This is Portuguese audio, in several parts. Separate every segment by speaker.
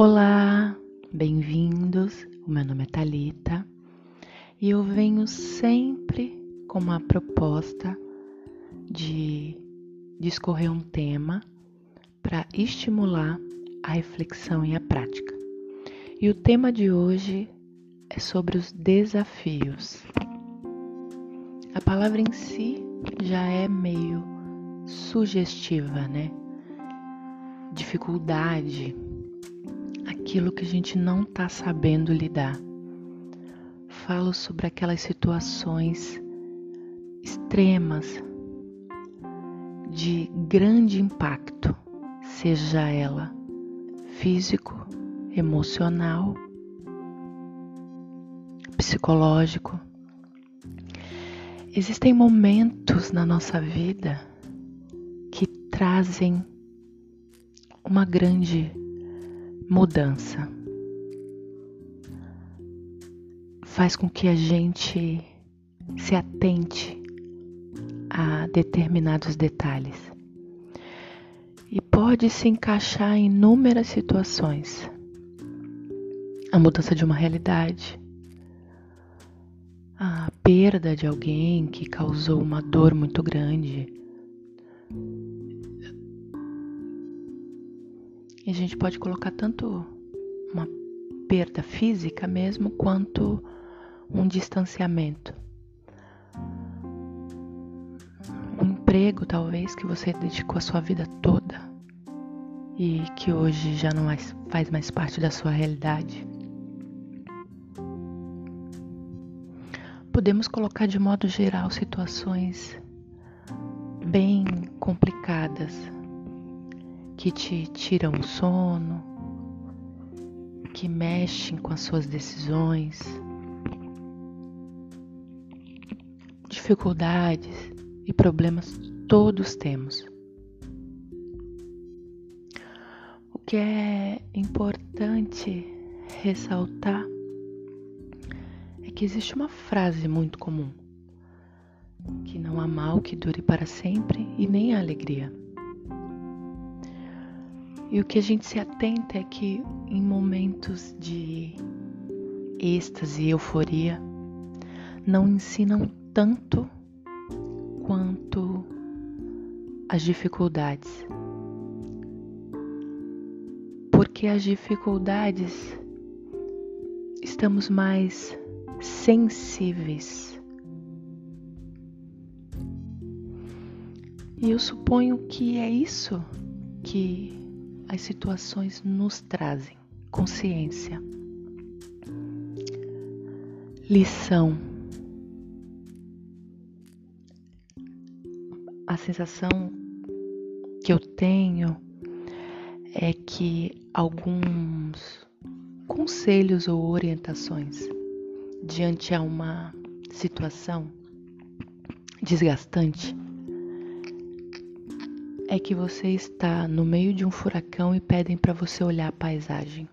Speaker 1: Olá, bem-vindos. O meu nome é Talita e eu venho sempre com uma proposta de discorrer um tema para estimular a reflexão e a prática. E o tema de hoje é sobre os desafios. A palavra em si já é meio sugestiva, né? Dificuldade, aquilo que a gente não está sabendo lidar. Falo sobre aquelas situações extremas de grande impacto, seja ela físico, emocional, psicológico. Existem momentos na nossa vida que trazem uma grande mudança. Faz com que a gente se atente a determinados detalhes e pode se encaixar em inúmeras situações. A mudança de uma realidade, a perda de alguém que causou uma dor muito grande E a gente pode colocar tanto uma perda física mesmo quanto um distanciamento. Um emprego talvez que você dedicou a sua vida toda e que hoje já não faz mais parte da sua realidade. Podemos colocar de modo geral situações bem complicadas que te tiram o sono, que mexem com as suas decisões, dificuldades e problemas todos temos. O que é importante ressaltar é que existe uma frase muito comum: que não há mal que dure para sempre e nem a alegria. E o que a gente se atenta é que em momentos de êxtase e euforia não ensinam tanto quanto as dificuldades. Porque as dificuldades estamos mais sensíveis. E eu suponho que é isso que as situações nos trazem consciência, lição. A sensação que eu tenho é que alguns conselhos ou orientações diante a uma situação desgastante é que você está no meio de um furacão e pedem para você olhar a paisagem.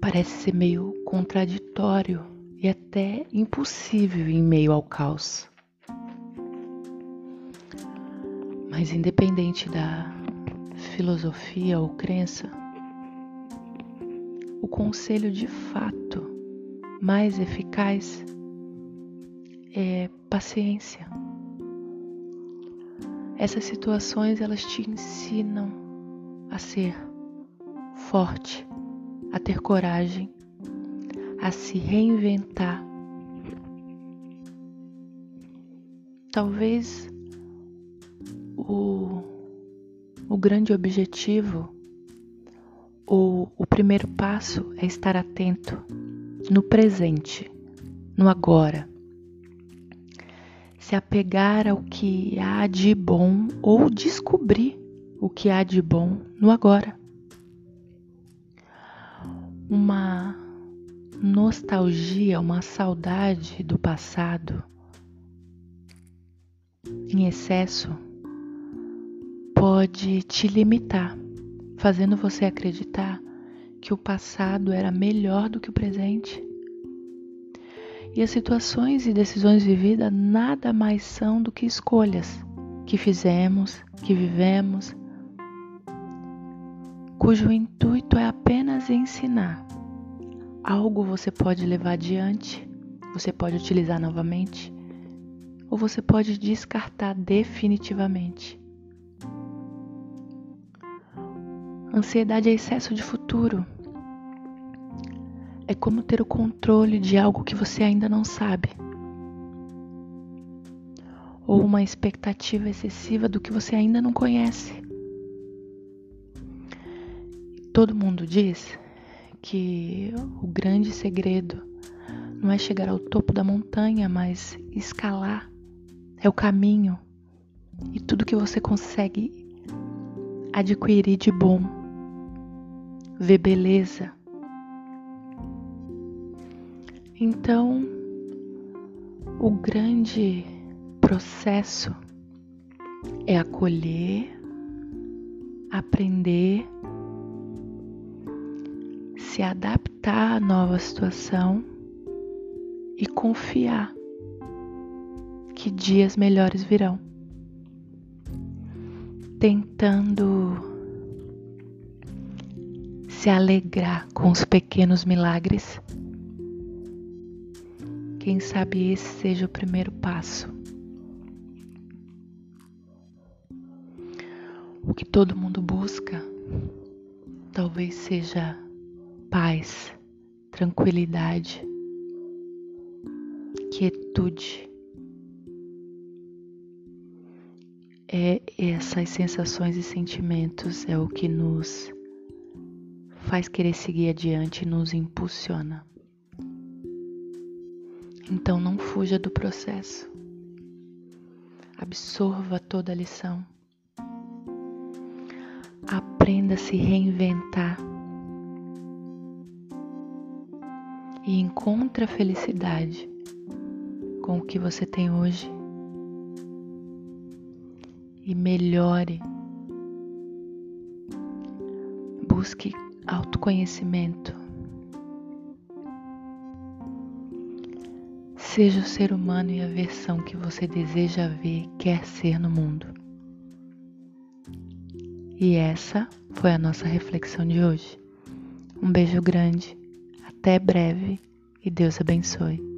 Speaker 1: Parece ser meio contraditório e até impossível em meio ao caos. Mas independente da filosofia ou crença, o conselho de fato mais eficaz é paciência. Essas situações elas te ensinam a ser forte, a ter coragem, a se reinventar. Talvez o, o grande objetivo, o, o primeiro passo é estar atento no presente, no agora se apegar ao que há de bom ou descobrir o que há de bom no agora. Uma nostalgia, uma saudade do passado em excesso pode te limitar, fazendo você acreditar que o passado era melhor do que o presente e as situações e decisões vividas nada mais são do que escolhas que fizemos, que vivemos, cujo intuito é apenas ensinar. Algo você pode levar adiante, você pode utilizar novamente, ou você pode descartar definitivamente. Ansiedade é excesso de futuro. É como ter o controle de algo que você ainda não sabe. Ou uma expectativa excessiva do que você ainda não conhece. Todo mundo diz que o grande segredo não é chegar ao topo da montanha, mas escalar. É o caminho e tudo que você consegue adquirir de bom ver beleza. Então, o grande processo é acolher, aprender, se adaptar à nova situação e confiar que dias melhores virão. Tentando se alegrar com os pequenos milagres. Quem sabe esse seja o primeiro passo. O que todo mundo busca talvez seja paz, tranquilidade, quietude. É essas sensações e sentimentos é o que nos faz querer seguir adiante e nos impulsiona. Então não fuja do processo. Absorva toda a lição. Aprenda a se reinventar. E encontre a felicidade com o que você tem hoje. E melhore. Busque autoconhecimento. Seja o ser humano e a versão que você deseja ver quer ser no mundo. E essa foi a nossa reflexão de hoje. Um beijo grande, até breve e Deus abençoe.